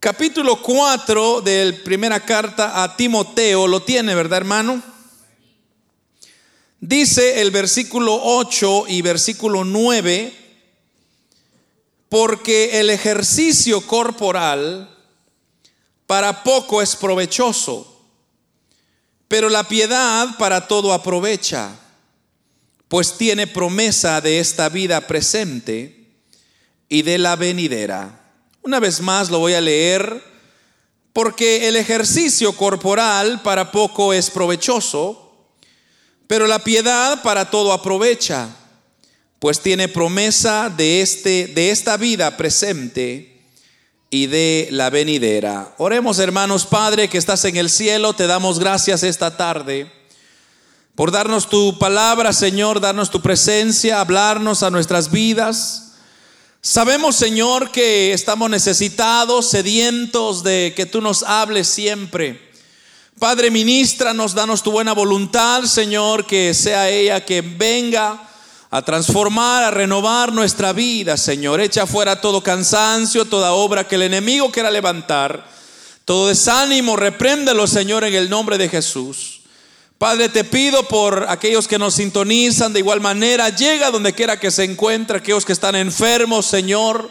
capítulo 4 de primera carta a Timoteo, lo tiene, ¿verdad, hermano? Dice el versículo 8 y versículo 9, porque el ejercicio corporal para poco es provechoso, pero la piedad para todo aprovecha, pues tiene promesa de esta vida presente y de la venidera. Una vez más lo voy a leer, porque el ejercicio corporal para poco es provechoso, pero la piedad para todo aprovecha, pues tiene promesa de, este, de esta vida presente y de la venidera. Oremos hermanos, Padre que estás en el cielo, te damos gracias esta tarde por darnos tu palabra, Señor, darnos tu presencia, hablarnos a nuestras vidas. Sabemos, Señor, que estamos necesitados, sedientos de que tú nos hables siempre. Padre, ministranos, danos tu buena voluntad, Señor, que sea ella que venga a transformar, a renovar nuestra vida, Señor. Echa fuera todo cansancio, toda obra que el enemigo quiera levantar, todo desánimo, repréndelo, Señor, en el nombre de Jesús. Padre, te pido por aquellos que nos sintonizan de igual manera, llega donde quiera que se encuentre, aquellos que están enfermos, Señor.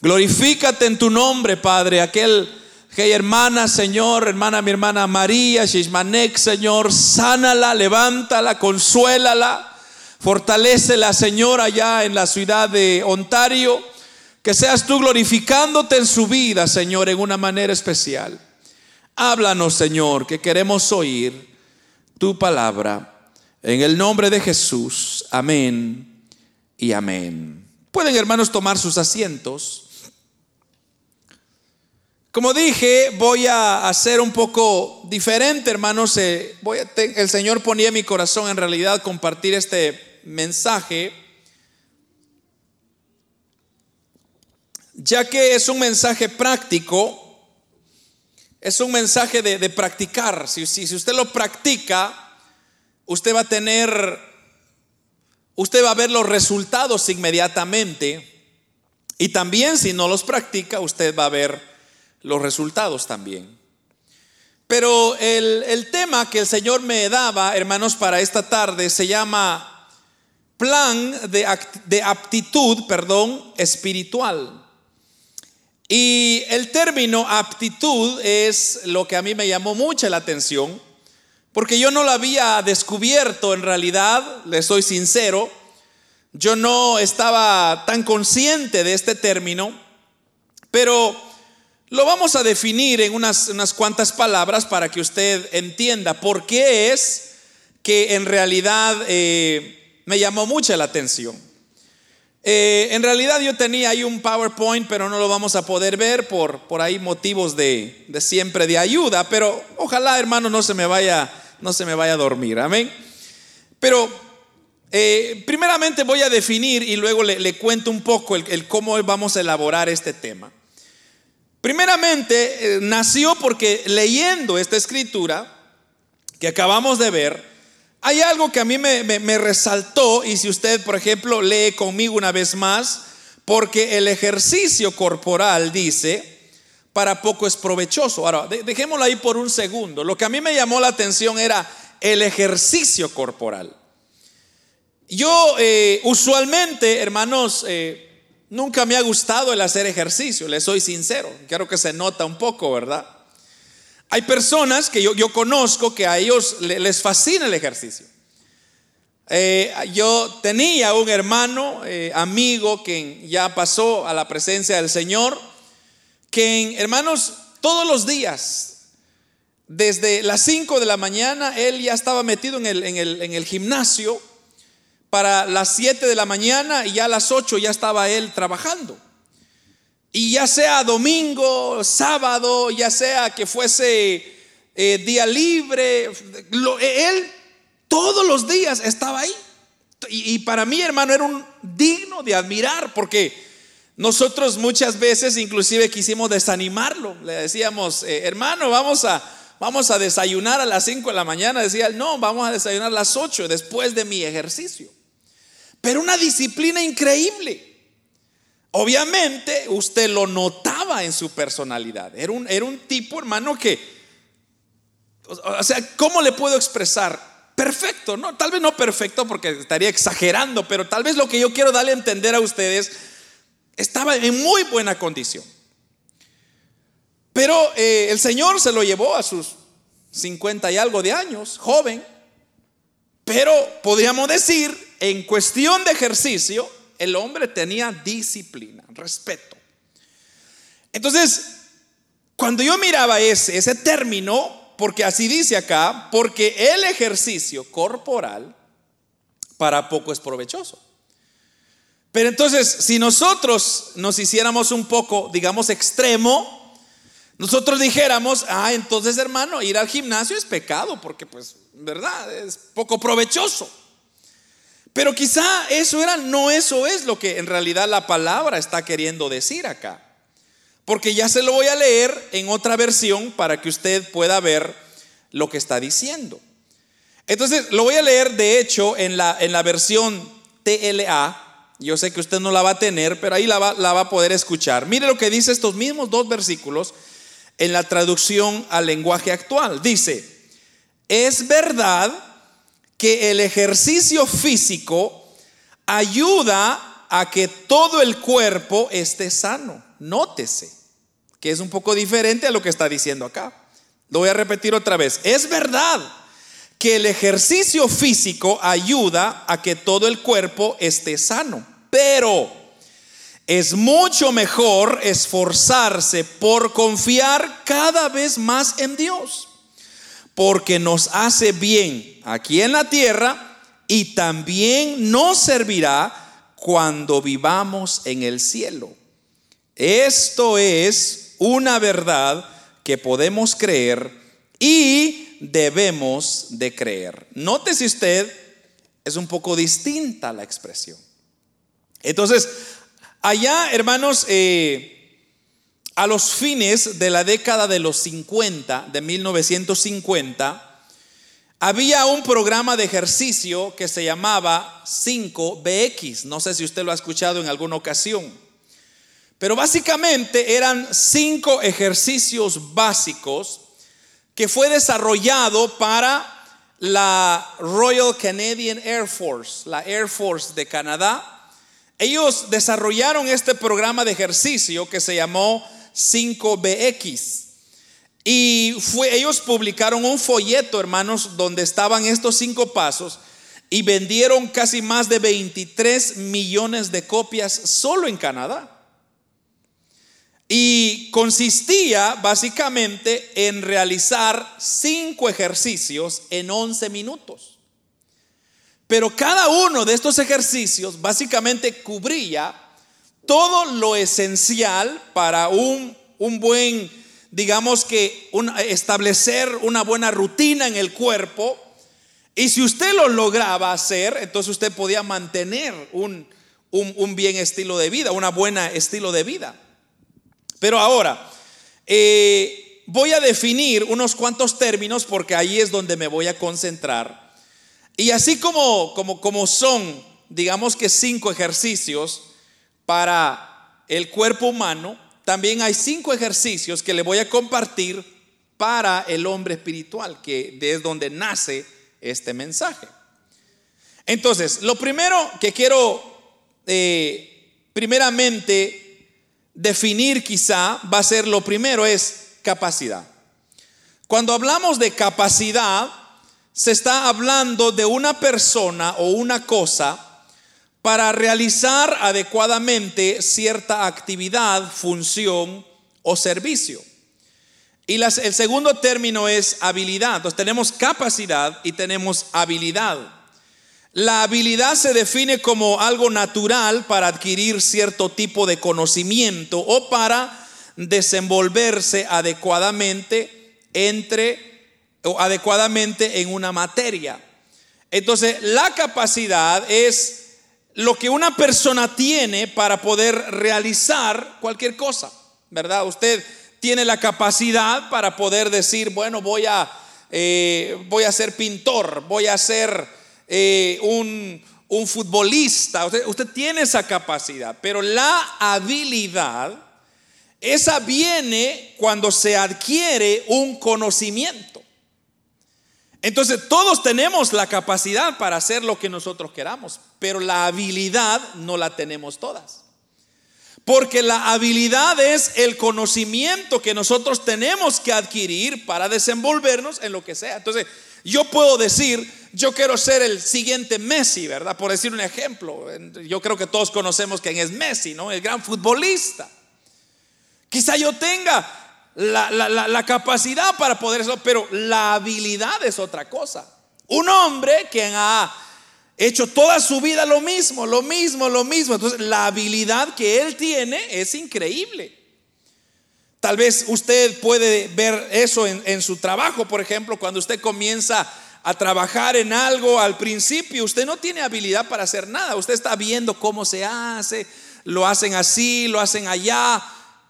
Glorifícate en tu nombre, Padre, aquel que hermana, Señor, hermana, mi hermana María, Shishmanek, Señor, sánala, levántala, consuélala, fortalecela, Señor, allá en la ciudad de Ontario. Que seas tú glorificándote en su vida, Señor, en una manera especial. Háblanos, Señor, que queremos oír tu palabra. En el nombre de Jesús, amén y amén. Pueden hermanos tomar sus asientos. Como dije, voy a hacer un poco diferente, hermanos. Eh, voy el Señor ponía en mi corazón en realidad compartir este mensaje, ya que es un mensaje práctico es un mensaje de, practicar. Si, si, usted lo practica, usted va a tener, usted va a ver los resultados inmediatamente. Y también si no los practica, usted va a ver los resultados también. Pero el, el tema que el Señor me daba, hermanos, para esta tarde se llama plan de, de aptitud, perdón, espiritual. Y el término aptitud es lo que a mí me llamó mucha la atención, porque yo no lo había descubierto en realidad, le soy sincero, yo no estaba tan consciente de este término, pero lo vamos a definir en unas, unas cuantas palabras para que usted entienda por qué es que en realidad eh, me llamó mucha la atención. Eh, en realidad yo tenía ahí un PowerPoint, pero no lo vamos a poder ver por, por ahí motivos de, siempre de ayuda. Pero ojalá, hermano, no se me vaya, no se me vaya a dormir. Amén. Pero eh, primeramente voy a definir y luego le, cuento un poco el, cómo vamos a elaborar este tema. Primeramente, eh, nació porque leyendo esta escritura que acabamos de ver, hay algo que a mí me, resaltó y si usted, por ejemplo, lee conmigo una vez más, porque el ejercicio corporal dice, para poco es provechoso. Ahora, dejémoslo ahí por un segundo. Lo que a mí me llamó la atención era el ejercicio corporal. Yo eh, usualmente, hermanos, eh, nunca me ha gustado el hacer ejercicio, le soy sincero. Creo que se nota un poco, ¿verdad? Hay personas que yo, conozco que a ellos les fascina el ejercicio. Eh, yo tenía un hermano, eh, amigo, que ya pasó a la presencia del Señor, que hermanos, todos los días, desde las 5 de la mañana, él ya estaba metido en el, en el, en el gimnasio, para las 7 de la mañana y ya a las 8 ya estaba él trabajando. Y ya sea domingo, sábado, ya sea que fuese eh, día libre, él todos los días estaba ahí. Y, para mí, hermano, era un digno de admirar porque nosotros muchas veces inclusive quisimos desanimarlo. Le decíamos, eh, hermano, vamos a, vamos a desayunar a las 5 de la mañana. Decía, no, vamos a desayunar a las 8 después de mi ejercicio. Pero una disciplina increíble. Obviamente usted lo notaba en su personalidad. Era un, era un tipo, hermano, que, o sea, ¿cómo le puedo expresar? Perfecto, no, tal vez no perfecto porque estaría exagerando, pero tal vez lo que yo quiero darle a entender a ustedes estaba en muy buena condición. Pero eh, el Señor se lo llevó a sus 50 y algo de años, joven, pero podríamos decir, en cuestión de ejercicio, el hombre tenía disciplina, respeto. Entonces, cuando yo miraba ese, ese término, porque así dice acá, porque el ejercicio corporal para poco es provechoso. Pero entonces, si nosotros nos hiciéramos un poco, digamos, extremo, nosotros dijéramos, ah, entonces hermano, ir al gimnasio es pecado, porque pues, ¿verdad? Es poco provechoso. Pero quizá eso era, no eso es lo que en realidad la palabra está queriendo decir acá. Porque ya se lo voy a leer en otra versión para que usted pueda ver lo que está diciendo. Entonces, lo voy a leer de hecho en la, en la versión TLA. Yo sé que usted no la va a tener, pero ahí la va, la va a poder escuchar. Mire lo que dice estos mismos dos versículos en la traducción al lenguaje actual. Dice, es verdad que el ejercicio físico ayuda a que todo el cuerpo esté sano. Nótese que es un poco diferente a lo que está diciendo acá. Lo voy a repetir otra vez. Es verdad que el ejercicio físico ayuda a que todo el cuerpo esté sano, pero es mucho mejor esforzarse por confiar cada vez más en Dios porque nos hace bien aquí en la tierra y también nos servirá cuando vivamos en el cielo. Esto es una verdad que podemos creer y debemos de creer. Nótese usted, es un poco distinta la expresión. Entonces, allá, hermanos, eh, a los fines de la década de los 50, de 1950, había un programa de ejercicio que se llamaba 5BX. No sé si usted lo ha escuchado en alguna ocasión. Pero básicamente eran cinco ejercicios básicos que fue desarrollado para la Royal Canadian Air Force, la Air Force de Canadá. Ellos desarrollaron este programa de ejercicio que se llamó 5BX. Y fue, ellos publicaron un folleto, hermanos, donde estaban estos cinco pasos y vendieron casi más de 23 millones de copias solo en Canadá. Y consistía básicamente en realizar cinco ejercicios en 11 minutos. Pero cada uno de estos ejercicios básicamente cubría todo lo esencial para un, buen, digamos que establecer una buena rutina en el cuerpo. Y si usted lo lograba hacer, entonces usted podía mantener un, bien estilo de vida, una buena estilo de vida. Pero ahora, eh, voy a definir unos cuantos términos porque ahí es donde me voy a concentrar. Y así como, como, como son, digamos que cinco ejercicios, para el cuerpo humano, también hay cinco ejercicios que le voy a compartir para el hombre espiritual, que es donde nace este mensaje. Entonces, lo primero que quiero eh, primeramente definir quizá va a ser lo primero es capacidad. Cuando hablamos de capacidad, se está hablando de una persona o una cosa para realizar adecuadamente cierta actividad, función o servicio. Y el segundo término es habilidad. Entonces tenemos capacidad y tenemos habilidad. La habilidad se define como algo natural para adquirir cierto tipo de conocimiento o para desenvolverse adecuadamente entre o adecuadamente en una materia. Entonces, la capacidad es lo que una persona tiene para poder realizar cualquier cosa, ¿verdad? Usted tiene la capacidad para poder decir, bueno, voy a, eh, voy a ser pintor, voy a ser eh, un, un, futbolista. Usted, usted tiene esa capacidad, pero la habilidad esa viene cuando se adquiere un conocimiento. Entonces todos tenemos la capacidad para hacer lo que nosotros queramos, pero la habilidad no la tenemos todas. Porque la habilidad es el conocimiento que nosotros tenemos que adquirir para desenvolvernos en lo que sea. Entonces, yo puedo decir, yo quiero ser el siguiente Messi, ¿verdad? Por decir un ejemplo. Yo creo que todos conocemos quién es Messi, ¿no? El gran futbolista. Quizá yo tenga la, la capacidad para poder eso, pero la habilidad es otra cosa. Un hombre quien ha hecho toda su vida lo mismo, lo mismo, lo mismo. Entonces, la habilidad que él tiene es increíble. Tal vez usted puede ver eso en, su trabajo, por ejemplo, cuando usted comienza a trabajar en algo al principio, usted no tiene habilidad para hacer nada, usted está viendo cómo se hace, lo hacen así, lo hacen allá,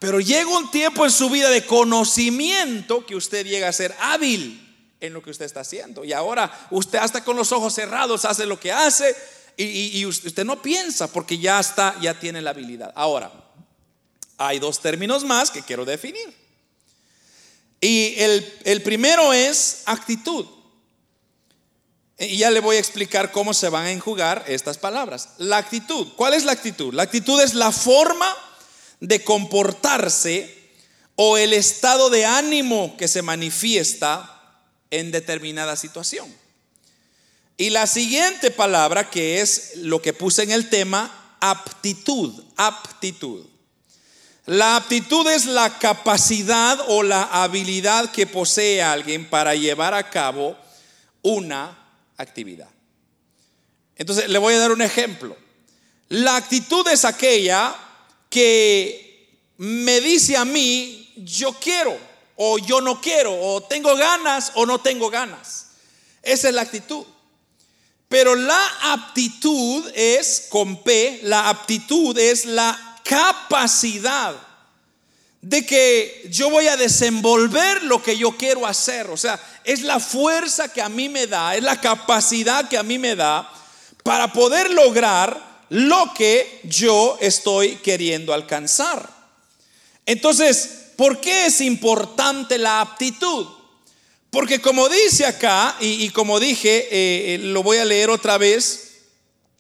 pero llega un tiempo en su vida de conocimiento que usted llega a ser hábil en lo que usted está haciendo. Y ahora usted hasta con los ojos cerrados hace lo que hace y, usted no piensa porque ya está, ya tiene la habilidad. Ahora, hay dos términos más que quiero definir. Y el, el primero es actitud. Y ya le voy a explicar cómo se van a enjugar estas palabras. La actitud. ¿Cuál es la actitud? La actitud es la forma de comportarse o el estado de ánimo que se manifiesta en determinada situación. Y la siguiente palabra, que es lo que puse en el tema, aptitud, aptitud. La aptitud es la capacidad o la habilidad que posee alguien para llevar a cabo una actividad. Entonces, le voy a dar un ejemplo. La actitud es aquella que me dice a mí, yo quiero, o yo no quiero, o tengo ganas o no tengo ganas. Esa es la actitud. Pero la aptitud es, con P, la aptitud es la capacidad de que yo voy a desenvolver lo que yo quiero hacer. O sea, es la fuerza que a mí me da, es la capacidad que a mí me da para poder lograr lo que yo estoy queriendo alcanzar. Entonces, ¿Por qué es importante la aptitud? Porque como dice acá, y, como dije, eh, eh, lo voy a leer otra vez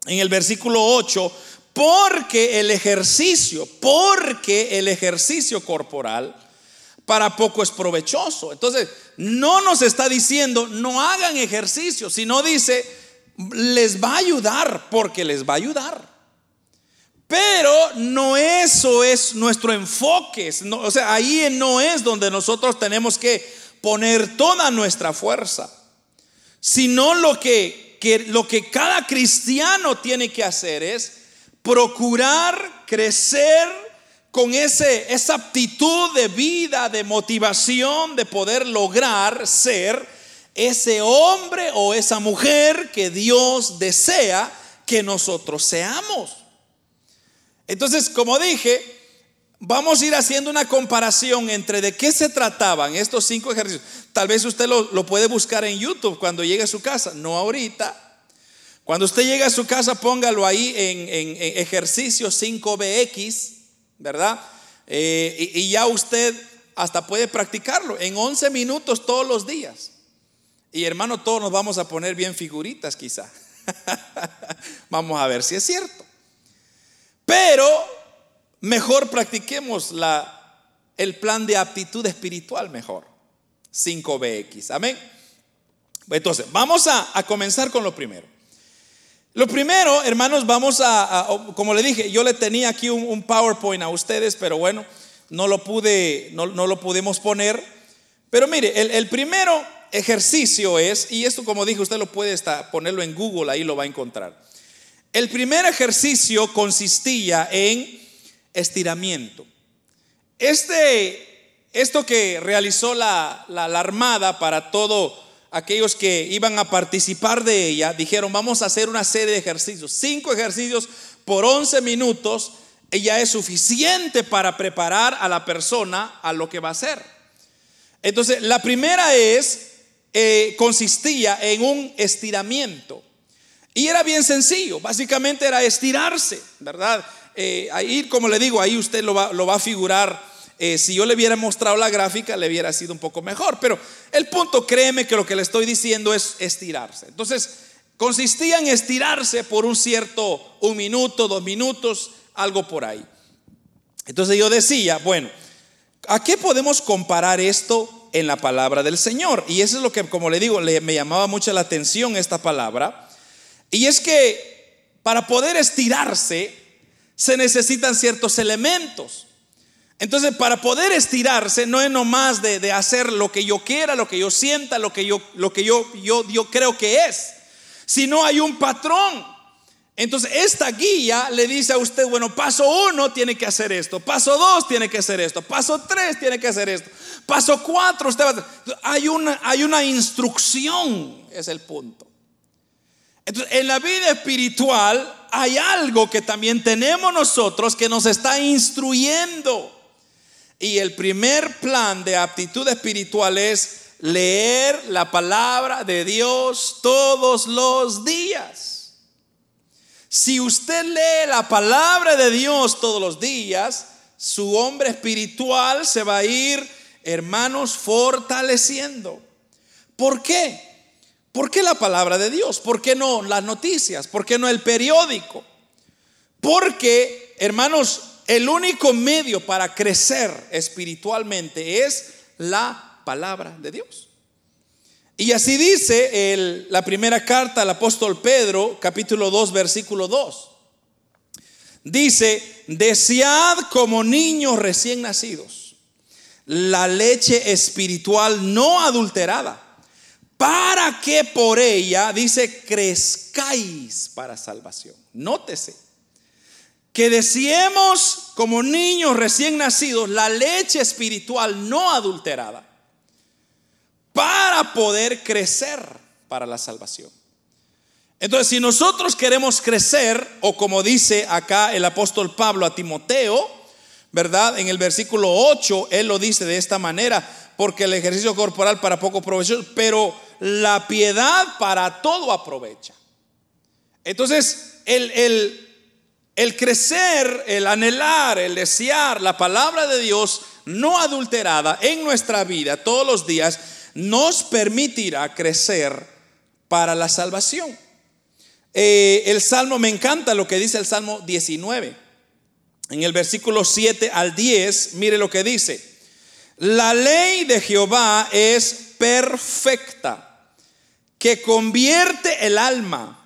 en el versículo 8, porque el ejercicio, porque el ejercicio corporal para poco es provechoso. Entonces, no nos está diciendo no hagan ejercicio, sino dice les va a ayudar porque les va a ayudar. Pero no eso es nuestro enfoque. o sea, ahí no es donde nosotros tenemos que poner toda nuestra fuerza. Sino lo que, lo que cada cristiano tiene que hacer es procurar crecer con ese, esa aptitud de vida, de motivación, de poder lograr ser ese hombre o esa mujer que Dios desea que nosotros seamos. Entonces, como dije, vamos a ir haciendo una comparación entre de qué se trataban estos cinco ejercicios. Tal vez usted lo, puede buscar en YouTube cuando llegue a su casa, no ahorita. Cuando usted llegue a su casa, póngalo ahí en, ejercicio 5BX, ¿verdad? Eh, y, y ya usted hasta puede practicarlo en 11 minutos todos los días. Y hermano, todos nos vamos a poner bien figuritas quizá. vamos a ver si es cierto. Pero mejor practiquemos la, el plan de aptitud espiritual mejor. 5BX. Amén. Entonces, vamos a, comenzar con lo primero. Lo primero, hermanos, vamos a, como le dije, yo le tenía aquí un, PowerPoint a ustedes, pero bueno, no lo pude, no, lo pudimos poner. Pero mire, el, primero ejercicio es, y esto como dije, usted lo puede ponerlo en Google, ahí lo va a encontrar. El primer ejercicio consistía en estiramiento. Este, esto que realizó la, la, Armada para todos aquellos que iban a participar de ella, dijeron, vamos a hacer una serie de ejercicios, cinco ejercicios por 11 minutos, ella es suficiente para preparar a la persona a lo que va a hacer. Entonces, la primera es, eh, consistía en un estiramiento. Y era bien sencillo, básicamente era estirarse, ¿verdad? Eh, ahí, como le digo, ahí usted lo va, lo va a figurar eh, si yo le hubiera mostrado la gráfica, le hubiera sido un poco mejor. Pero el punto, créeme que lo que le estoy diciendo es estirarse. Entonces, consistía en estirarse por un cierto, un minuto, dos minutos, algo por ahí. Entonces yo decía, bueno, ¿a qué podemos comparar esto en la palabra del Señor? Y eso es lo que, como le digo, me llamaba mucho la atención esta palabra. Y es que para poder estirarse se necesitan ciertos elementos. Entonces, para poder estirarse no es nomás de, de, hacer lo que yo quiera, lo que yo sienta, lo que yo, lo que yo, yo creo que es, sino hay un patrón. Entonces, esta guía le dice a usted, bueno, paso uno tiene que hacer esto, paso dos tiene que hacer esto, paso tres tiene que hacer esto, paso cuatro, usted va hay una, hay una instrucción, es el punto. Entonces, en la vida espiritual hay algo que también tenemos nosotros que nos está instruyendo. Y el primer plan de aptitud espiritual es leer la palabra de Dios todos los días. Si usted lee la palabra de Dios todos los días, su hombre espiritual se va a ir, hermanos, fortaleciendo. ¿Por qué? ¿Por qué la palabra de Dios? ¿Por qué no las noticias? ¿Por qué no el periódico? Porque, hermanos, el único medio para crecer espiritualmente es la palabra de Dios. Y así dice la primera carta al apóstol Pedro, capítulo 2, versículo 2. Dice, desead como niños recién nacidos la leche espiritual no adulterada para que por ella, dice, crezcáis para salvación. Nótese, que deseemos como niños recién nacidos la leche espiritual no adulterada, para poder crecer para la salvación. Entonces, si nosotros queremos crecer, o como dice acá el apóstol Pablo a Timoteo, ¿verdad? En el versículo 8, él lo dice de esta manera, porque el ejercicio corporal para poco provechoso, pero la piedad para todo aprovecha. Entonces, el, el, crecer, el anhelar, el desear la palabra de Dios no adulterada en nuestra vida todos los días nos permitirá crecer para la salvación. Eh, el Salmo, me encanta lo que dice el Salmo 19. En el versículo 7 al 10, mire lo que dice. La ley de Jehová es perfecta, que convierte el alma.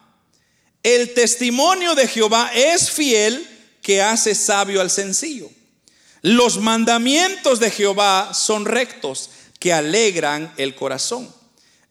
El testimonio de Jehová es fiel, que hace sabio al sencillo. Los mandamientos de Jehová son rectos, que alegran el corazón.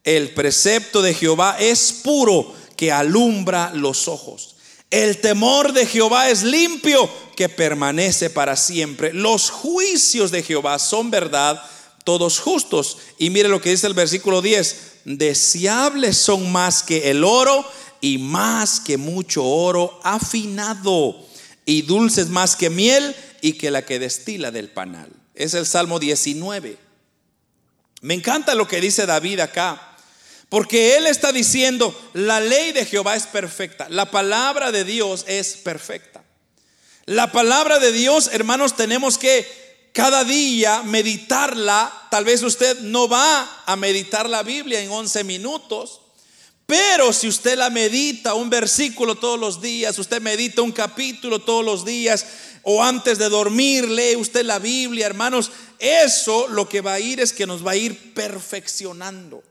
El precepto de Jehová es puro, que alumbra los ojos. El temor de Jehová es limpio, que permanece para siempre. Los juicios de Jehová son verdad todos justos. Y mire lo que dice el versículo 10, deseables son más que el oro y más que mucho oro afinado y dulces más que miel y que la que destila del panal. Es el Salmo 19. Me encanta lo que dice David acá, porque él está diciendo, la ley de Jehová es perfecta, la palabra de Dios es perfecta. La palabra de Dios, hermanos, tenemos que cada día meditarla. Tal vez usted no va a meditar la Biblia en 11 minutos, pero si usted la medita un versículo todos los días, usted medita un capítulo todos los días, o antes de dormir lee usted la Biblia, hermanos, eso lo que va a ir es que nos va a ir perfeccionando.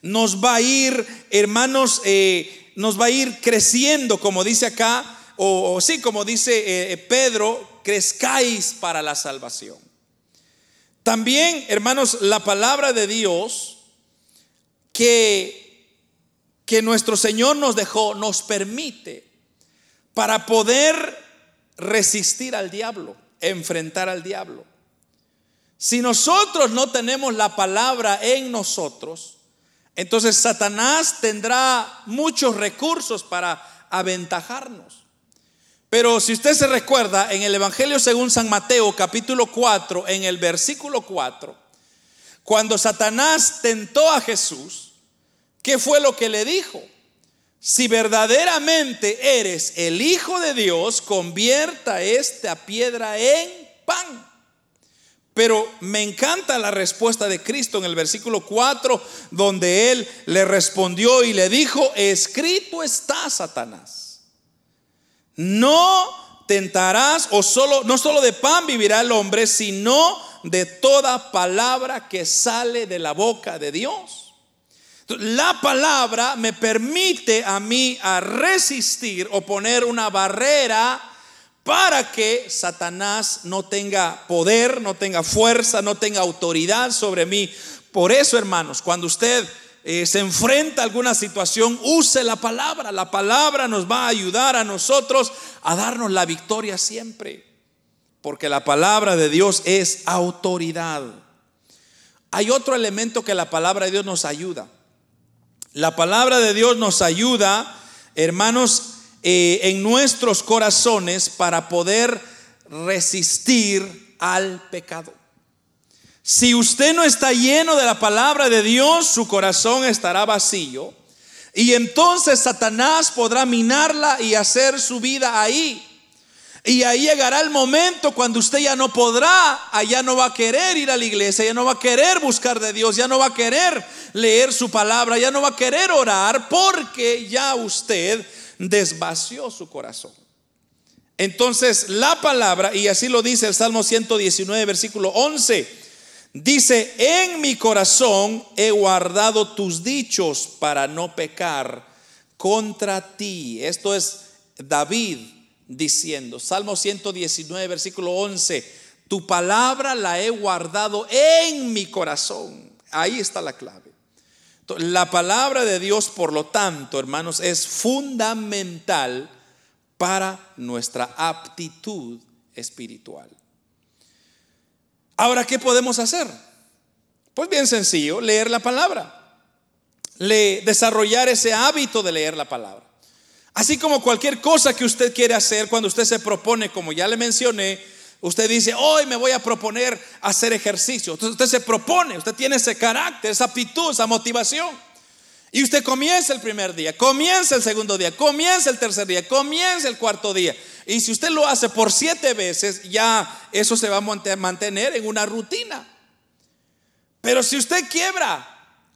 Nos va a ir, hermanos, eh, nos va a ir creciendo, como dice acá, o, sí, como dice eh, Pedro, crezcáis para la salvación. También, hermanos, la palabra de Dios que, que nuestro Señor nos dejó nos permite para poder resistir al diablo, enfrentar al diablo. Si nosotros no tenemos la palabra en nosotros, entonces Satanás tendrá muchos recursos para aventajarnos. Pero si usted se recuerda, en el Evangelio según San Mateo capítulo 4, en el versículo 4, cuando Satanás tentó a Jesús, ¿qué fue lo que le dijo? Si verdaderamente eres el Hijo de Dios, convierta esta piedra en pan. Pero me encanta la respuesta de Cristo en el versículo 4, donde Él le respondió y le dijo, escrito está Satanás. No tentarás o solo, no solo de pan vivirá el hombre, sino de toda palabra que sale de la boca de Dios. La palabra me permite a mí a resistir o poner una barrera para que Satanás no tenga poder, no tenga fuerza, no tenga autoridad sobre mí. Por eso, hermanos, cuando usted eh, se enfrenta a alguna situación, use la palabra. La palabra nos va a ayudar a nosotros a darnos la victoria siempre. Porque la palabra de Dios es autoridad. Hay otro elemento que la palabra de Dios nos ayuda. La palabra de Dios nos ayuda, hermanos, eh, en nuestros corazones para poder resistir al pecado. Si usted no está lleno de la palabra de Dios, su corazón estará vacío. Y entonces Satanás podrá minarla y hacer su vida ahí. Y ahí llegará el momento cuando usted ya no podrá, allá no va a querer ir a la iglesia, ya no va a querer buscar de Dios, ya no va a querer leer su palabra, ya no va a querer orar porque ya usted desvació su corazón. Entonces la palabra, y así lo dice el Salmo 119, versículo 11, dice, en mi corazón he guardado tus dichos para no pecar contra ti. Esto es David diciendo, Salmo 119, versículo 11, tu palabra la he guardado en mi corazón. Ahí está la clave. La palabra de Dios, por lo tanto, hermanos, es fundamental para nuestra aptitud espiritual. Ahora, ¿qué podemos hacer? Pues bien sencillo, leer la palabra. Le, desarrollar ese hábito de leer la palabra. Así como cualquier cosa que usted quiere hacer, cuando usted se propone, como ya le mencioné, Usted dice, hoy me voy a proponer hacer ejercicio. Entonces usted se propone, usted tiene ese carácter, esa aptitud, esa motivación. Y usted comienza el primer día, comienza el segundo día, comienza el tercer día, comienza el cuarto día. Y si usted lo hace por siete veces, ya eso se va a mantener en una rutina. Pero si usted quiebra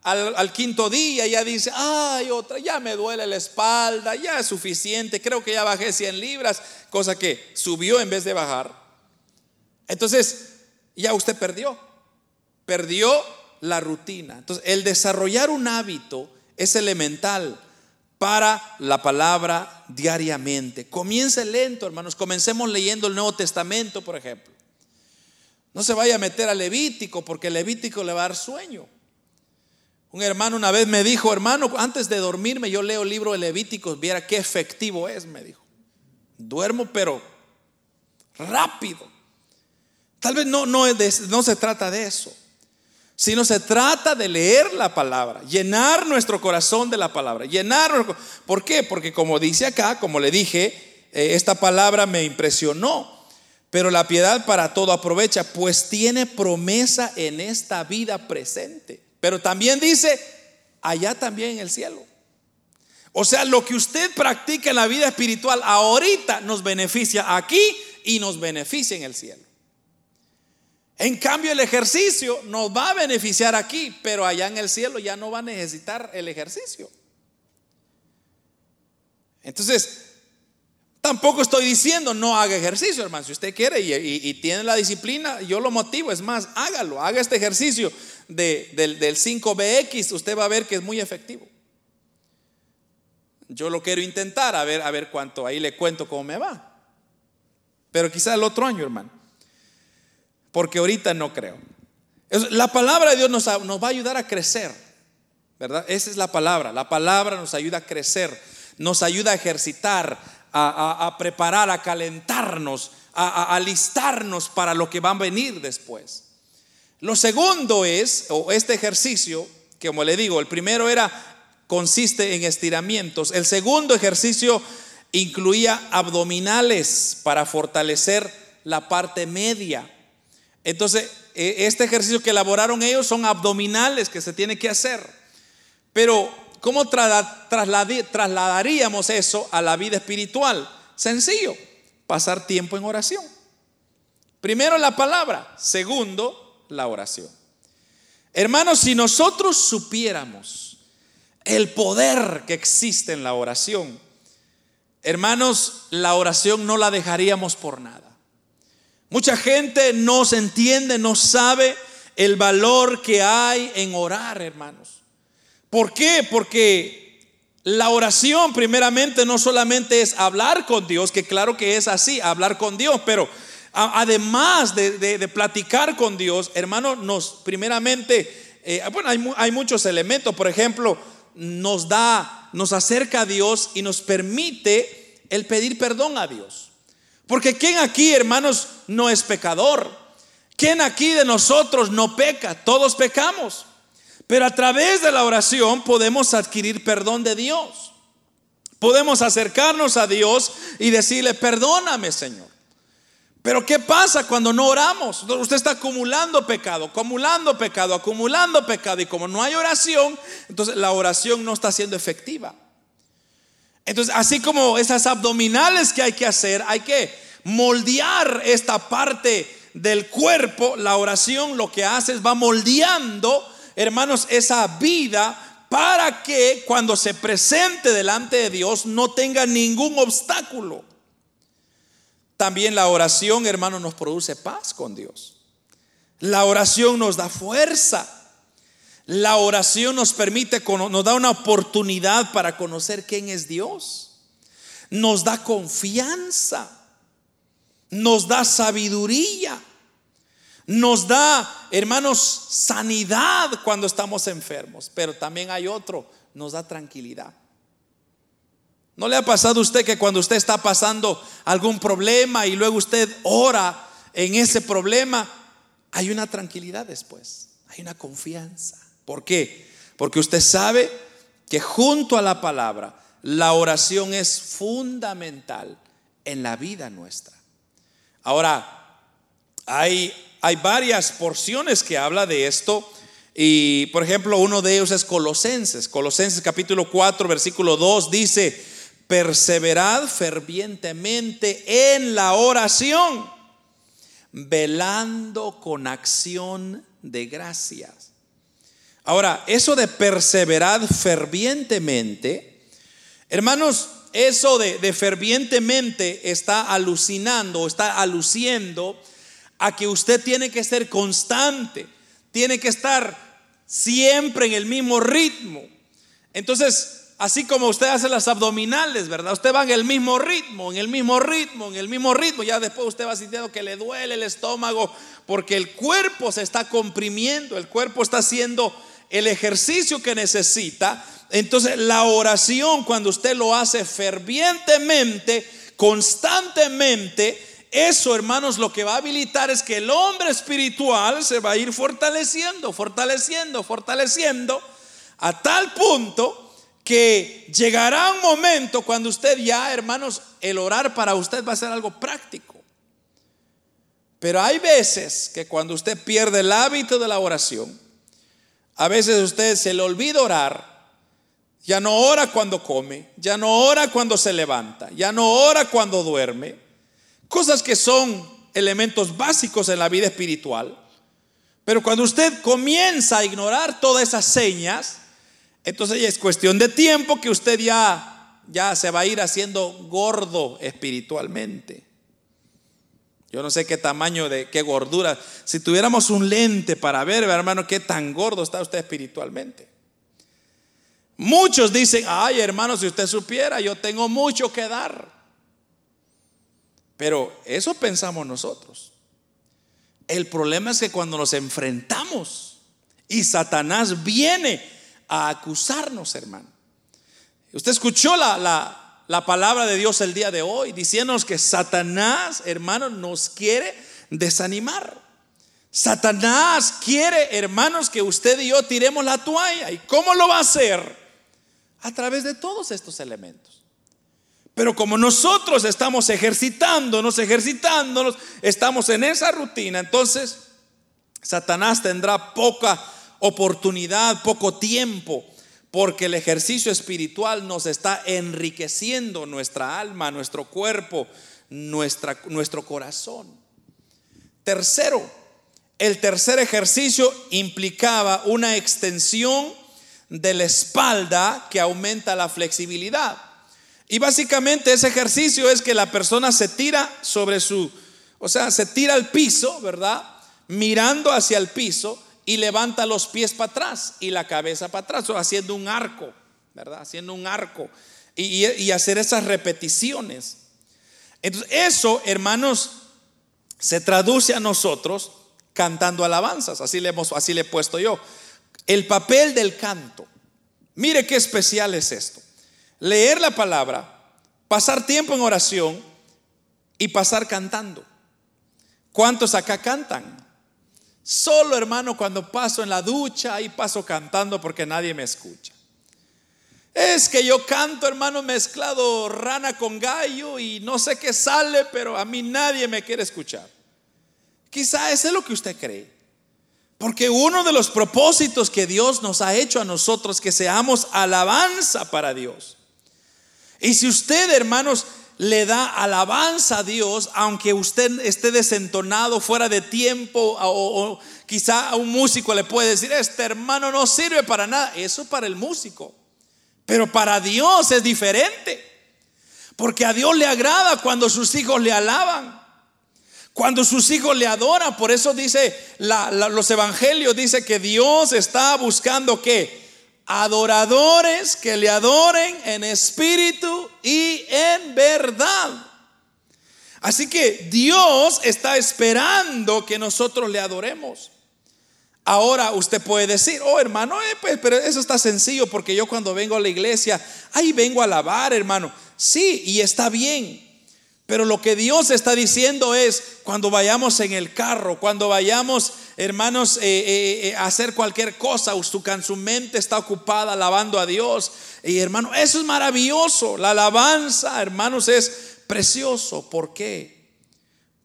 al, quinto día, ya dice, ay, otra, ya me duele la espalda, ya es suficiente, creo que ya bajé 100 libras, cosa que subió en vez de bajar. Entonces, ya usted perdió, perdió la rutina. Entonces, el desarrollar un hábito es elemental para la palabra diariamente. Comience lento, hermanos. Comencemos leyendo el Nuevo Testamento, por ejemplo. No se vaya a meter a Levítico, porque Levítico le va a dar sueño. Un hermano una vez me dijo, hermano, antes de dormirme yo leo el libro de Levíticos, viera qué efectivo es, me dijo. Duermo, pero rápido. Tal vez no, no, no se trata de eso, sino se trata de leer la palabra, llenar nuestro corazón de la palabra, llenar. ¿Por qué? Porque como dice acá, como le dije, eh, esta palabra me impresionó. Pero la piedad para todo aprovecha, pues tiene promesa en esta vida presente. Pero también dice, allá también en el cielo. O sea, lo que usted practica en la vida espiritual ahorita nos beneficia aquí y nos beneficia en el cielo. En cambio, el ejercicio nos va a beneficiar aquí, pero allá en el cielo ya no va a necesitar el ejercicio. Entonces, tampoco estoy diciendo no haga ejercicio, hermano. Si usted quiere y, tiene la disciplina, yo lo motivo. Es más, hágalo, haga este ejercicio del, del 5BX. Usted va a ver que es muy efectivo. Yo lo quiero intentar, a ver, a ver cuánto. Ahí le cuento cómo me va. Pero quizá el otro año, hermano porque ahorita no creo. La palabra de Dios nos, va a ayudar a crecer, ¿verdad? Esa es la palabra. La palabra nos ayuda a crecer, nos ayuda a ejercitar, a, preparar, a calentarnos, a, alistarnos para lo que va a venir después. Lo segundo es, o este ejercicio, que como le digo, el primero era, consiste en estiramientos. El segundo ejercicio incluía abdominales para fortalecer la parte media. Entonces, e, este ejercicio que elaboraron ellos son abdominales que se tiene que hacer. Pero, ¿cómo trasladaríamos eso a la vida espiritual? Sencillo, pasar tiempo en oración. Primero la palabra, segundo la oración. Hermanos, si nosotros supiéramos el poder que existe en la oración, hermanos, la oración no la dejaríamos por nada. Mucha gente no se entiende, no sabe el valor que hay en orar, hermanos. ¿Por qué? Porque la oración primeramente no solamente es hablar con Dios, que claro que es así, hablar con Dios, pero además de, platicar con Dios, hermano, nos primeramente, eh, bueno, hay, hay muchos elementos, por ejemplo, nos da, nos acerca a Dios y nos permite el pedir perdón a Dios. Porque ¿quién aquí, hermanos, no es pecador? ¿Quién aquí de nosotros no peca? Todos pecamos. Pero a través de la oración podemos adquirir perdón de Dios. Podemos acercarnos a Dios y decirle, perdóname Señor. Pero ¿qué pasa cuando no oramos? Usted está acumulando pecado, acumulando pecado, acumulando pecado. Y como no hay oración, entonces la oración no está siendo efectiva. Entonces, así como esas abdominales que hay que hacer, hay que moldear esta parte del cuerpo. La oración lo que hace es va moldeando, hermanos, esa vida para que cuando se presente delante de Dios no tenga ningún obstáculo. También la oración, hermanos, nos produce paz con Dios. La oración nos da fuerza. La oración nos permite, nos da una oportunidad para conocer quién es Dios. Nos da confianza. Nos da sabiduría. Nos da, hermanos, sanidad cuando estamos enfermos. Pero también hay otro, nos da tranquilidad. ¿No le ha pasado a usted que cuando usted está pasando algún problema y luego usted ora en ese problema, hay una tranquilidad después, hay una confianza? ¿Por qué? Porque usted sabe que junto a la palabra, la oración es fundamental en la vida nuestra. Ahora, hay, hay varias porciones que habla de esto. Y por ejemplo, uno de ellos es Colosenses. Colosenses capítulo 4, versículo 2 dice, perseverad fervientemente en la oración, velando con acción de gracias Ahora, eso de perseverar fervientemente, hermanos, eso de, fervientemente está alucinando, está aluciendo a que usted tiene que ser constante, tiene que estar siempre en el mismo ritmo. Entonces, así como usted hace las abdominales, ¿verdad? Usted va en el mismo ritmo, en el mismo ritmo, en el mismo ritmo. Ya después usted va sintiendo que le duele el estómago porque el cuerpo se está comprimiendo, el cuerpo está siendo el ejercicio que necesita. Entonces la oración, cuando usted lo hace fervientemente, constantemente, eso, hermanos, lo que va a habilitar es que el hombre espiritual se va a ir fortaleciendo, fortaleciendo, fortaleciendo, a tal punto que llegará un momento cuando usted ya, hermanos, el orar para usted va a ser algo práctico. Pero hay veces que cuando usted pierde el hábito de la oración, a veces usted se le olvida orar. Ya no ora cuando come, ya no ora cuando se levanta, ya no ora cuando duerme. Cosas que son elementos básicos en la vida espiritual. Pero cuando usted comienza a ignorar todas esas señas, entonces es cuestión de tiempo que usted ya, ya se va a ir haciendo gordo espiritualmente. Yo no sé qué tamaño de qué gordura. Si tuviéramos un lente para ver, hermano, qué tan gordo está usted espiritualmente. Muchos dicen, ay hermano, si usted supiera, yo tengo mucho que dar. Pero eso pensamos nosotros. El problema es que cuando nos enfrentamos y Satanás viene a acusarnos, hermano. Usted escuchó la, la, la palabra de Dios el día de hoy, diciéndonos que Satanás, hermanos, nos quiere desanimar. Satanás quiere, hermanos, que usted y yo tiremos la toalla. ¿Y cómo lo va a hacer? A través de todos estos elementos. Pero como nosotros estamos ejercitándonos, ejercitándonos, estamos en esa rutina, entonces Satanás tendrá poca oportunidad, poco tiempo porque el ejercicio espiritual nos está enriqueciendo nuestra alma, nuestro cuerpo, nuestra, nuestro corazón. Tercero, el tercer ejercicio implicaba una extensión de la espalda que aumenta la flexibilidad. Y básicamente ese ejercicio es que la persona se tira sobre su, o sea, se tira al piso, ¿verdad? Mirando hacia el piso y levanta los pies para atrás y la cabeza para atrás, haciendo un arco, ¿verdad? Haciendo un arco y, y hacer esas repeticiones. Entonces, eso, hermanos, se traduce a nosotros cantando alabanzas, así le, hemos, así le he puesto yo. El papel del canto. Mire qué especial es esto. Leer la palabra, pasar tiempo en oración y pasar cantando. ¿Cuántos acá cantan? Solo hermano cuando paso en la ducha, ahí paso cantando porque nadie me escucha. Es que yo canto, hermano, mezclado rana con gallo y no sé qué sale, pero a mí nadie me quiere escuchar. Quizá ese es lo que usted cree. Porque uno de los propósitos que Dios nos ha hecho a nosotros que seamos alabanza para Dios. Y si usted, hermanos, le da alabanza a Dios, aunque usted esté desentonado, fuera de tiempo, o, quizá a un músico le puede decir, este hermano no sirve para nada, eso para el músico. Pero para Dios es diferente. Porque a Dios le agrada cuando sus hijos le alaban. Cuando sus hijos le adoran, por eso dice los evangelios, dice que Dios está buscando que adoradores que le adoren en espíritu y en verdad. Así que Dios está esperando que nosotros le adoremos. Ahora usted puede decir, oh hermano, eh, pues, pero eso está sencillo porque yo cuando vengo a la iglesia, ahí vengo a alabar, hermano. Sí, y está bien. Pero lo que Dios está diciendo es, cuando vayamos en el carro, cuando vayamos, hermanos, eh, eh, eh, a hacer cualquier cosa, su, su mente está ocupada alabando a Dios. Y hermano, eso es maravilloso. La alabanza, hermanos, es precioso. ¿Por qué?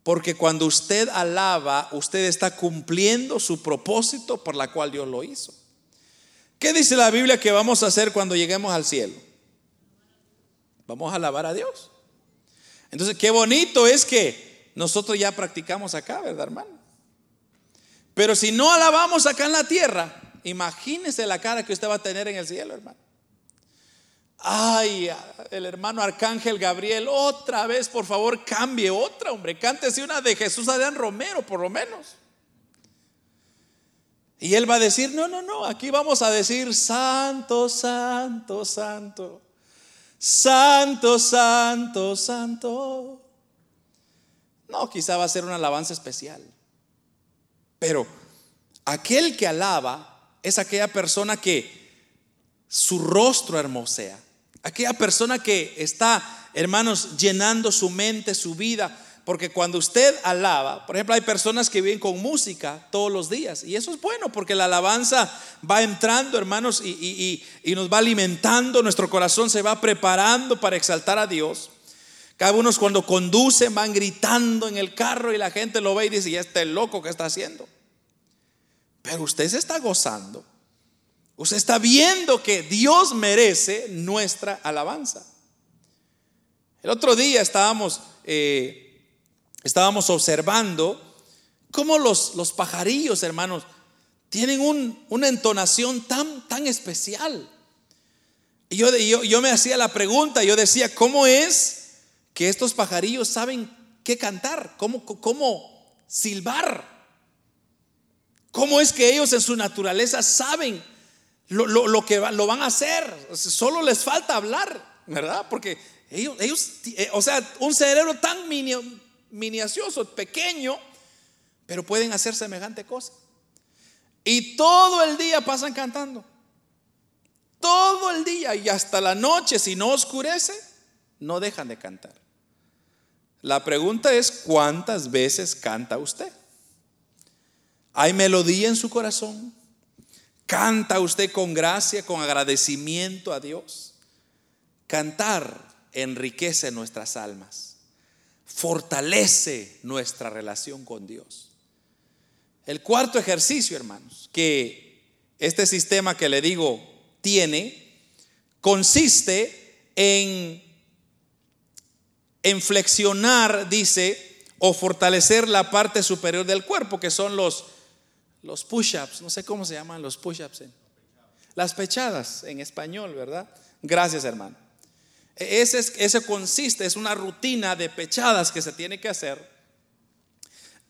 Porque cuando usted alaba, usted está cumpliendo su propósito por la cual Dios lo hizo. ¿Qué dice la Biblia que vamos a hacer cuando lleguemos al cielo? Vamos a alabar a Dios. Entonces, qué bonito es que nosotros ya practicamos acá, ¿verdad, hermano? Pero si no alabamos acá en la tierra, imagínese la cara que usted va a tener en el cielo, hermano. Ay, el hermano Arcángel Gabriel, otra vez, por favor, cambie otra, hombre. Cántese una de Jesús Adrián Romero, por lo menos. Y él va a decir, no, no, no, aquí vamos a decir, santo, santo, santo. Santo, santo, santo. No, quizá va a ser una alabanza especial. Pero aquel que alaba es aquella persona que su rostro hermosea. Aquella persona que está, hermanos, llenando su mente, su vida porque cuando usted alaba, por ejemplo, hay personas que viven con música todos los días. Y eso es bueno porque la alabanza va entrando, hermanos, y, nos va alimentando. Nuestro corazón se va preparando para exaltar a Dios. Cada uno cuando conducen van gritando en el carro y la gente lo ve y dice, ¿y este loco que está haciendo? Pero usted se está gozando. Usted está viendo que Dios merece nuestra alabanza. El otro día estábamos... Eh, estábamos observando cómo los, los pajarillos, hermanos, tienen una entonación tan, tan especial. Y yo, yo, yo me hacía la pregunta, yo decía, ¿cómo es que estos pajarillos saben qué cantar? ¿Cómo, cómo silbar? ¿Cómo es que ellos en su naturaleza saben lo, lo, que lo van a hacer? Solo les falta hablar, ¿verdad? Porque ellos, ellos eh, o sea, un cerebro tan mini, miniacioso, pequeño, pero pueden hacer semejante cosa. Y todo el día pasan cantando. Todo el día y hasta la noche, si no oscurece, no dejan de cantar. La pregunta es, ¿cuántas veces canta usted? ¿Hay melodía en su corazón? ¿Canta usted con gracia, con agradecimiento a Dios? Cantar enriquece nuestras almas fortalece nuestra relación con Dios. El cuarto ejercicio, hermanos, que este sistema que le digo tiene, consiste en, en flexionar, dice, o fortalecer la parte superior del cuerpo, que son los, los push-ups. No sé cómo se llaman los push-ups. Las pechadas en español, ¿verdad? Gracias, hermano. Ese consiste, es una rutina de pechadas que se tiene que hacer.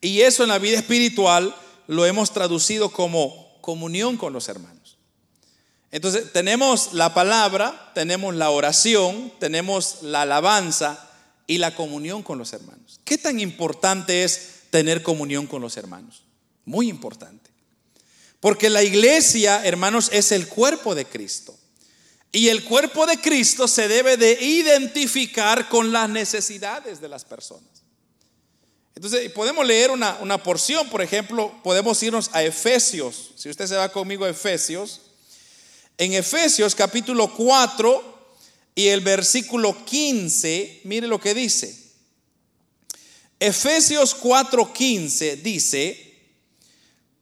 Y eso en la vida espiritual lo hemos traducido como comunión con los hermanos. Entonces, tenemos la palabra, tenemos la oración, tenemos la alabanza y la comunión con los hermanos. ¿Qué tan importante es tener comunión con los hermanos? Muy importante. Porque la iglesia, hermanos, es el cuerpo de Cristo. Y el cuerpo de Cristo se debe de identificar con las necesidades de las personas. Entonces, podemos leer una, una, porción, por ejemplo, podemos irnos a Efesios. Si usted se va conmigo a Efesios, en Efesios capítulo 4 y el versículo 15, mire lo que dice. Efesios 4:15 dice,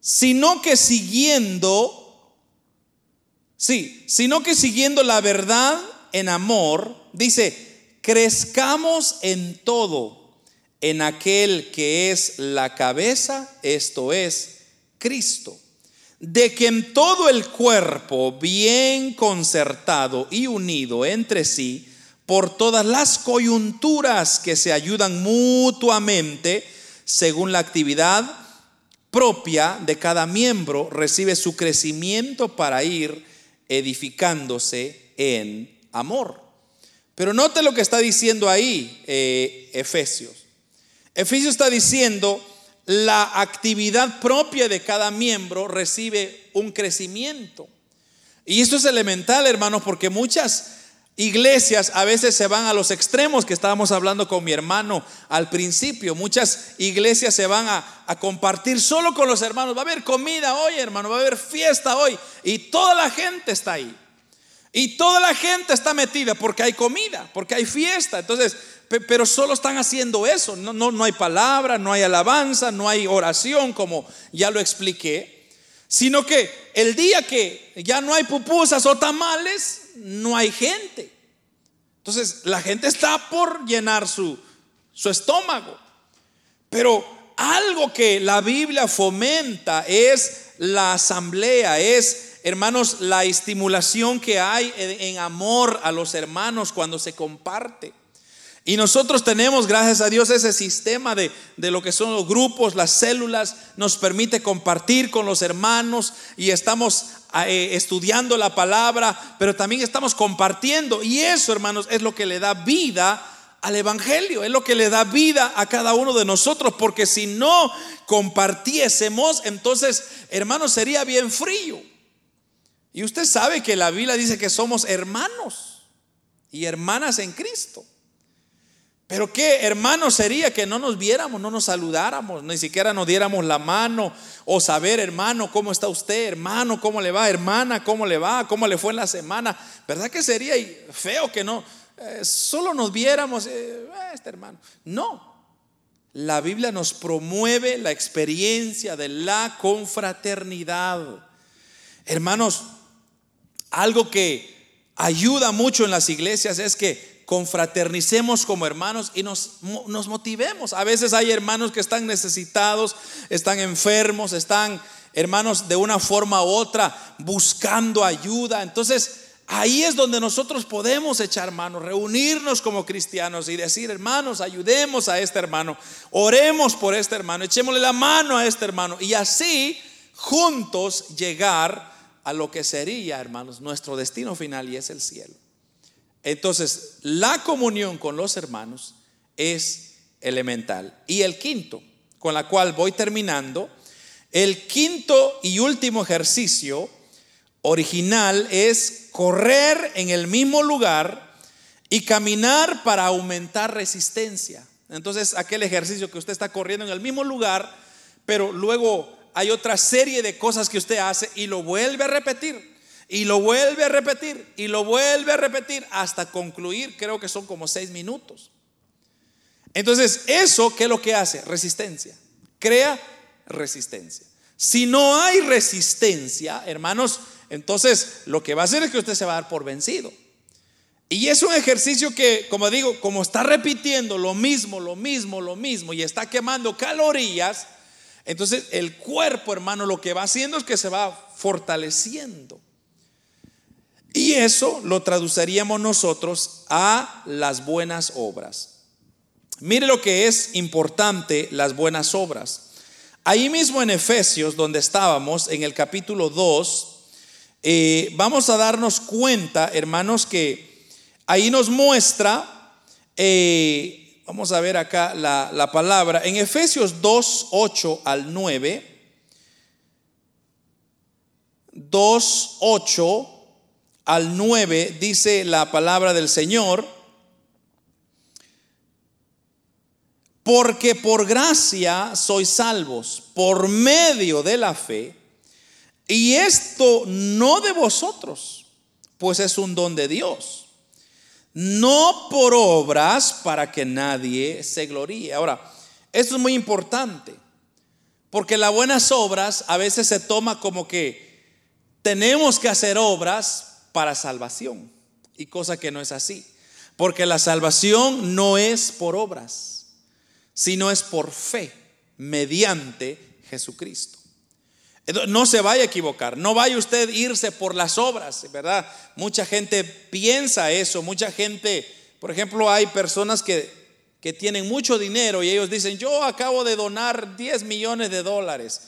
sino que siguiendo, sí, sino que siguiendo la verdad en amor, dice, crezcamos en todo en aquel que es la cabeza, esto es Cristo de que en todo el cuerpo, bien concertado y unido entre sí, por todas las coyunturas que se ayudan mutuamente, según la actividad propia de cada miembro, recibe su crecimiento para ir edificándose en amor. Pero note lo que está diciendo ahí eh, Efesios. Efesios está diciendo, la actividad propia de cada miembro recibe un crecimiento. Y esto es elemental, hermanos, porque muchas iglesias a veces se van a los extremos que estábamos hablando con mi hermano al principio. Muchas iglesias se van a, compartir solo con los hermanos. Va a haber comida hoy, hermano, va a haber fiesta hoy. Y toda la gente está ahí. Y toda la gente está metida porque hay comida, porque hay fiesta. Entonces, pero solo están haciendo eso. No, no, no hay palabra, no hay alabanza, no hay oración, como ya lo expliqué. Sino que el día que ya no hay pupusas o tamales, no hay gente. Entonces la gente está por llenar su, su estómago. Pero algo que la Biblia fomenta es la asamblea, es, hermanos, la estimulación que hay en amor a los hermanos cuando se comparte. Y nosotros tenemos, gracias a Dios, ese sistema de, lo que son los grupos, las células, nos permite compartir con los hermanos y estamos eh, estudiando la palabra, pero también estamos compartiendo. Y eso, hermanos, es lo que le da vida al Evangelio, es lo que le da vida a cada uno de nosotros, porque si no compartiésemos, entonces, hermanos, sería bien frío. Y usted sabe que la Biblia dice que somos hermanos y hermanas en Cristo. Pero qué hermano sería que no nos viéramos, no nos saludáramos, ni siquiera nos diéramos la mano o saber, hermano, cómo está usted, hermano, cómo le va, hermana, cómo le va, cómo le fue en la semana. ¿Verdad que sería feo que no eh, solo nos viéramos eh, ah, este hermano? No. La Biblia nos promueve la experiencia de la confraternidad. Hermanos, algo que ayuda mucho en las iglesias es que confraternicemos como hermanos y nos, nos motivemos. A veces hay hermanos que están necesitados, están enfermos, están hermanos de una forma u otra buscando ayuda. Entonces, ahí es donde nosotros podemos echar manos, reunirnos como cristianos y decir, hermanos, ayudemos a este hermano, oremos por este hermano, echémosle la mano a este hermano y así juntos llegar a lo que sería, hermanos, nuestro destino final y es el cielo. Entonces, la comunión con los hermanos es elemental. Y el quinto, con la cual voy terminando, el quinto y último ejercicio original es correr en el mismo lugar y caminar para aumentar resistencia. Entonces, aquel ejercicio que usted está corriendo en el mismo lugar, pero luego hay otra serie de cosas que usted hace y lo vuelve a repetir. Y lo vuelve a repetir y lo vuelve a repetir hasta concluir, creo que son como seis minutos. Entonces, eso, ¿qué es lo que hace? Resistencia. Crea resistencia. Si no hay resistencia, hermanos, entonces lo que va a hacer es que usted se va a dar por vencido. Y es un ejercicio que, como digo, como está repitiendo lo mismo, lo mismo, lo mismo, y está quemando calorías, entonces el cuerpo, hermano, lo que va haciendo es que se va fortaleciendo. Y eso lo traduciríamos nosotros a las buenas obras. Mire lo que es importante las buenas obras. Ahí mismo en Efesios, donde estábamos, en el capítulo 2, eh, vamos a darnos cuenta, hermanos, que ahí nos muestra, eh, vamos a ver acá la, la palabra, en Efesios 2, 8 al 9, 2, 8 al 9 dice la palabra del Señor, porque por gracia sois salvos, por medio de la fe, y esto no de vosotros, pues es un don de Dios, no por obras para que nadie se gloríe. Ahora, esto es muy importante, porque las buenas obras a veces se toma como que tenemos que hacer obras para salvación, y cosa que no es así, porque la salvación no es por obras, sino es por fe, mediante Jesucristo. No se vaya a equivocar, no vaya usted a irse por las obras, ¿verdad? Mucha gente piensa eso, mucha gente, por ejemplo, hay personas que, que tienen mucho dinero y ellos dicen, yo acabo de donar 10 millones de dólares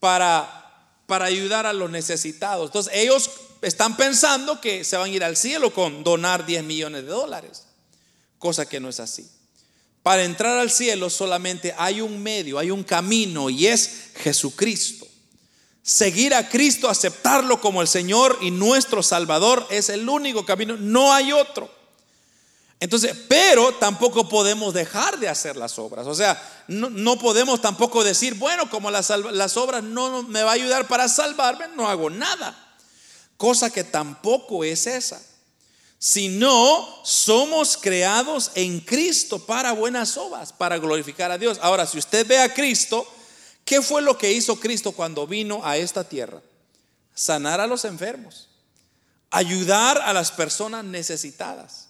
para, para ayudar a los necesitados. Entonces ellos están pensando que se van a ir al cielo con donar 10 millones de dólares, cosa que no es así. Para entrar al cielo solamente hay un medio, hay un camino y es Jesucristo. Seguir a Cristo, aceptarlo como el Señor y nuestro Salvador es el único camino, no hay otro. Entonces, pero tampoco podemos dejar de hacer las obras. O sea, no, podemos tampoco decir, bueno, como las, las obras no me va a ayudar para salvarme, no hago nada. Cosa que tampoco es esa. Sino somos creados en Cristo para buenas obras, para glorificar a Dios. Ahora, si usted ve a Cristo, ¿Qué fue lo que hizo Cristo cuando vino a esta tierra? Sanar a los enfermos, ayudar a las personas necesitadas.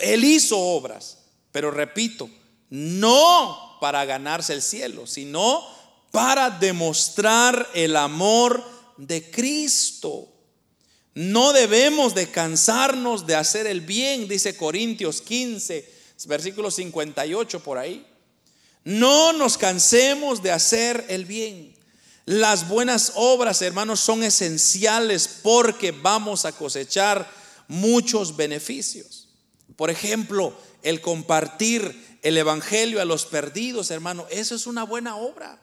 Él hizo obras, pero repito, no para ganarse el cielo, sino para demostrar el amor de Cristo. No debemos de cansarnos de hacer el bien, dice Corintios 15, versículo 58 por ahí. No nos cansemos de hacer el bien. Las buenas obras, hermanos, son esenciales porque vamos a cosechar muchos beneficios. Por ejemplo, el compartir el Evangelio a los perdidos, hermano, eso es una buena obra.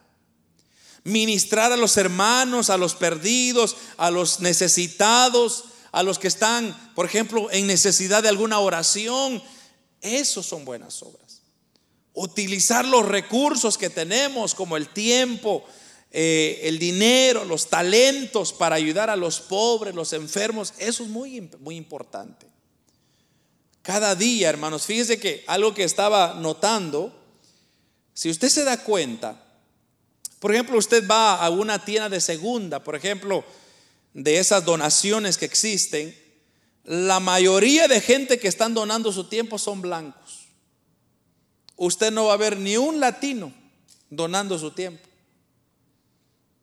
Ministrar a los hermanos, a los perdidos, a los necesitados, a los que están, por ejemplo, en necesidad de alguna oración, esos son buenas obras utilizar los recursos que tenemos, como el tiempo, eh, el dinero, los talentos para ayudar a los pobres, los enfermos, eso es muy, muy importante. Cada día, hermanos, fíjese que algo que estaba notando, si usted se da cuenta, por ejemplo, usted va a una tienda de segunda, por ejemplo, de esas donaciones que existen, la mayoría de gente que están donando su tiempo son blancos usted no va a ver ni un latino donando su tiempo.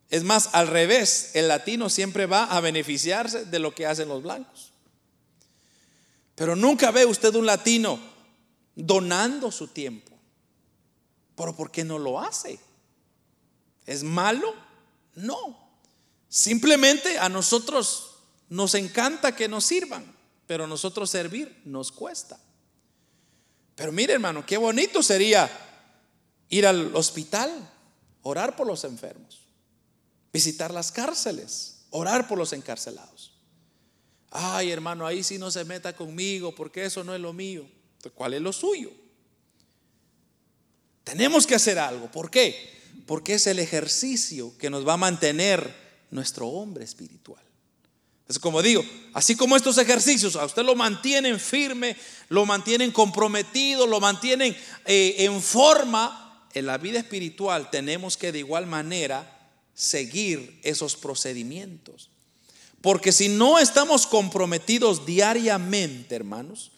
Es más, al revés, el latino siempre va a beneficiarse de lo que hacen los blancos. Pero nunca ve usted un latino donando su tiempo. ¿Pero por qué no lo hace? ¿Es malo? No. Simplemente a nosotros nos encanta que nos sirvan, pero nosotros servir nos cuesta. Pero mire hermano, qué bonito sería ir al hospital, orar por los enfermos, visitar las cárceles, orar por los encarcelados. Ay hermano, ahí sí no se meta conmigo porque eso no es lo mío. ¿Cuál es lo suyo? Tenemos que hacer algo. ¿Por qué? Porque es el ejercicio que nos va a mantener nuestro hombre espiritual. Es como digo, así como estos ejercicios a usted lo mantienen firme, lo mantienen comprometido, lo mantienen eh, en forma, en la vida espiritual tenemos que de igual manera seguir esos procedimientos. Porque si no estamos comprometidos diariamente, hermanos,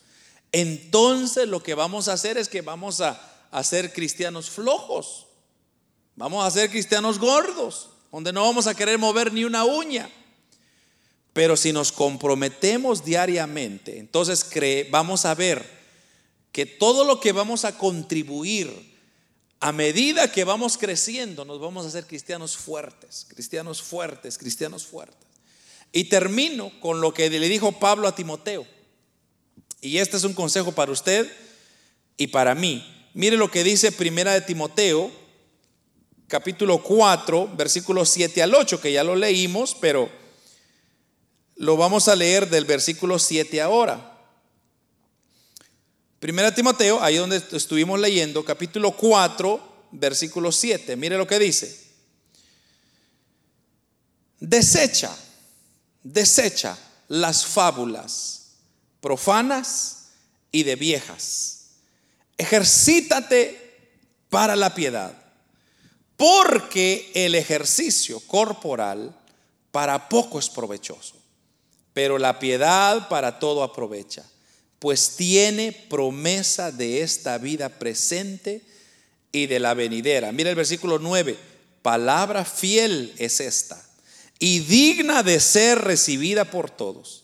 entonces lo que vamos a hacer es que vamos a, ser cristianos flojos. Vamos a ser cristianos gordos, donde no vamos a querer mover ni una uña. Pero si nos comprometemos diariamente, entonces vamos a ver que todo lo que vamos a contribuir a medida que vamos creciendo, nos vamos a hacer cristianos fuertes, cristianos fuertes, cristianos fuertes. Y termino con lo que le dijo Pablo a Timoteo. Y este es un consejo para usted y para mí. Mire lo que dice Primera de Timoteo, capítulo 4, versículos 7 al 8, que ya lo leímos, pero lo vamos a leer del versículo 7 ahora. Primera Timoteo, ahí donde estuvimos leyendo, capítulo 4, versículo 7. Mire lo que dice. Desecha, desecha las fábulas profanas y de viejas. Ejercítate para la piedad, porque el ejercicio corporal para poco es provechoso, pero la piedad para todo aprovecha pues tiene promesa de esta vida presente y de la venidera. Mira el versículo 9, palabra fiel es esta y digna de ser recibida por todos,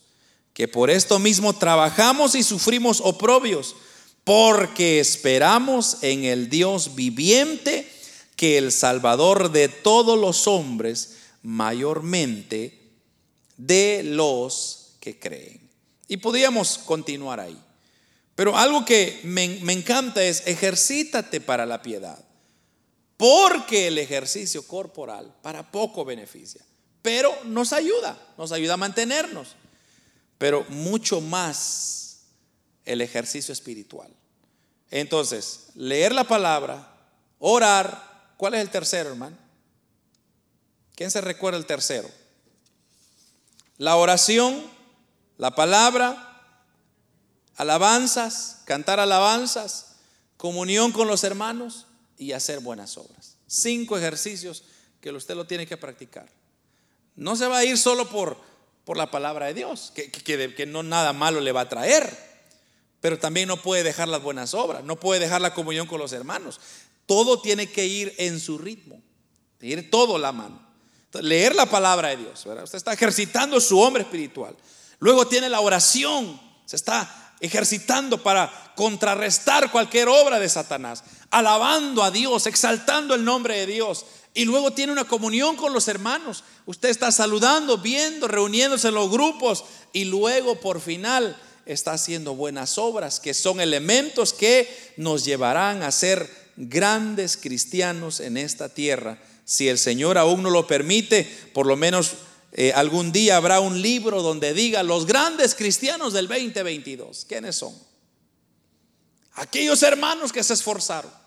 que por esto mismo trabajamos y sufrimos oprobios, porque esperamos en el Dios viviente, que el Salvador de todos los hombres, mayormente de los que creen. Y podíamos continuar ahí. Pero algo que me, encanta es ejercítate para la piedad. Porque el ejercicio corporal para poco beneficia. Pero nos ayuda, nos ayuda a mantenernos. Pero mucho más el ejercicio espiritual. Entonces, leer la palabra, orar. ¿Cuál es el tercero, hermano? ¿Quién se recuerda el tercero? La oración la palabra, alabanzas, cantar alabanzas, comunión con los hermanos y hacer buenas obras. Cinco ejercicios que usted lo tiene que practicar. No se va a ir solo por, por la palabra de Dios, que, que, no nada malo le va a traer, pero también no puede dejar las buenas obras, no puede dejar la comunión con los hermanos. Todo tiene que ir en su ritmo, ir todo la mano. Leer la palabra de Dios, Usted está ejercitando su hombre espiritual. Luego tiene la oración, se está ejercitando para contrarrestar cualquier obra de Satanás, alabando a Dios, exaltando el nombre de Dios. Y luego tiene una comunión con los hermanos. Usted está saludando, viendo, reuniéndose en los grupos y luego por final está haciendo buenas obras, que son elementos que nos llevarán a ser grandes cristianos en esta tierra. Si el Señor aún no lo permite, por lo menos eh, algún día habrá un libro donde diga los grandes cristianos del 2022. ¿Quiénes son? Aquellos hermanos que se esforzaron.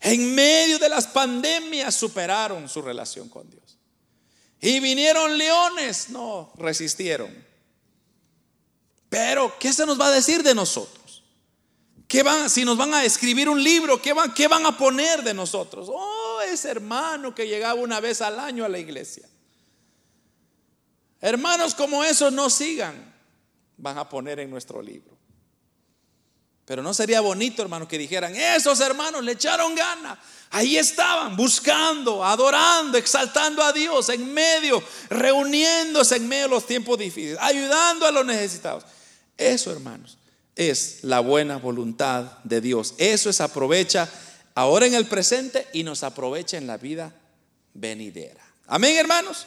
En medio de las pandemias superaron su relación con Dios. Y vinieron leones, no resistieron. Pero, ¿qué se nos va a decir de nosotros? ¿Qué van, si nos van a escribir un libro, ¿qué van, ¿qué van a poner de nosotros? Oh, ese hermano que llegaba una vez al año a la iglesia. Hermanos como esos no sigan, van a poner en nuestro libro. Pero no sería bonito, hermanos, que dijeran, esos hermanos le echaron gana. Ahí estaban, buscando, adorando, exaltando a Dios en medio, reuniéndose en medio de los tiempos difíciles, ayudando a los necesitados. Eso, hermanos, es la buena voluntad de Dios. Eso es aprovecha ahora en el presente y nos aprovecha en la vida venidera. Amén, hermanos.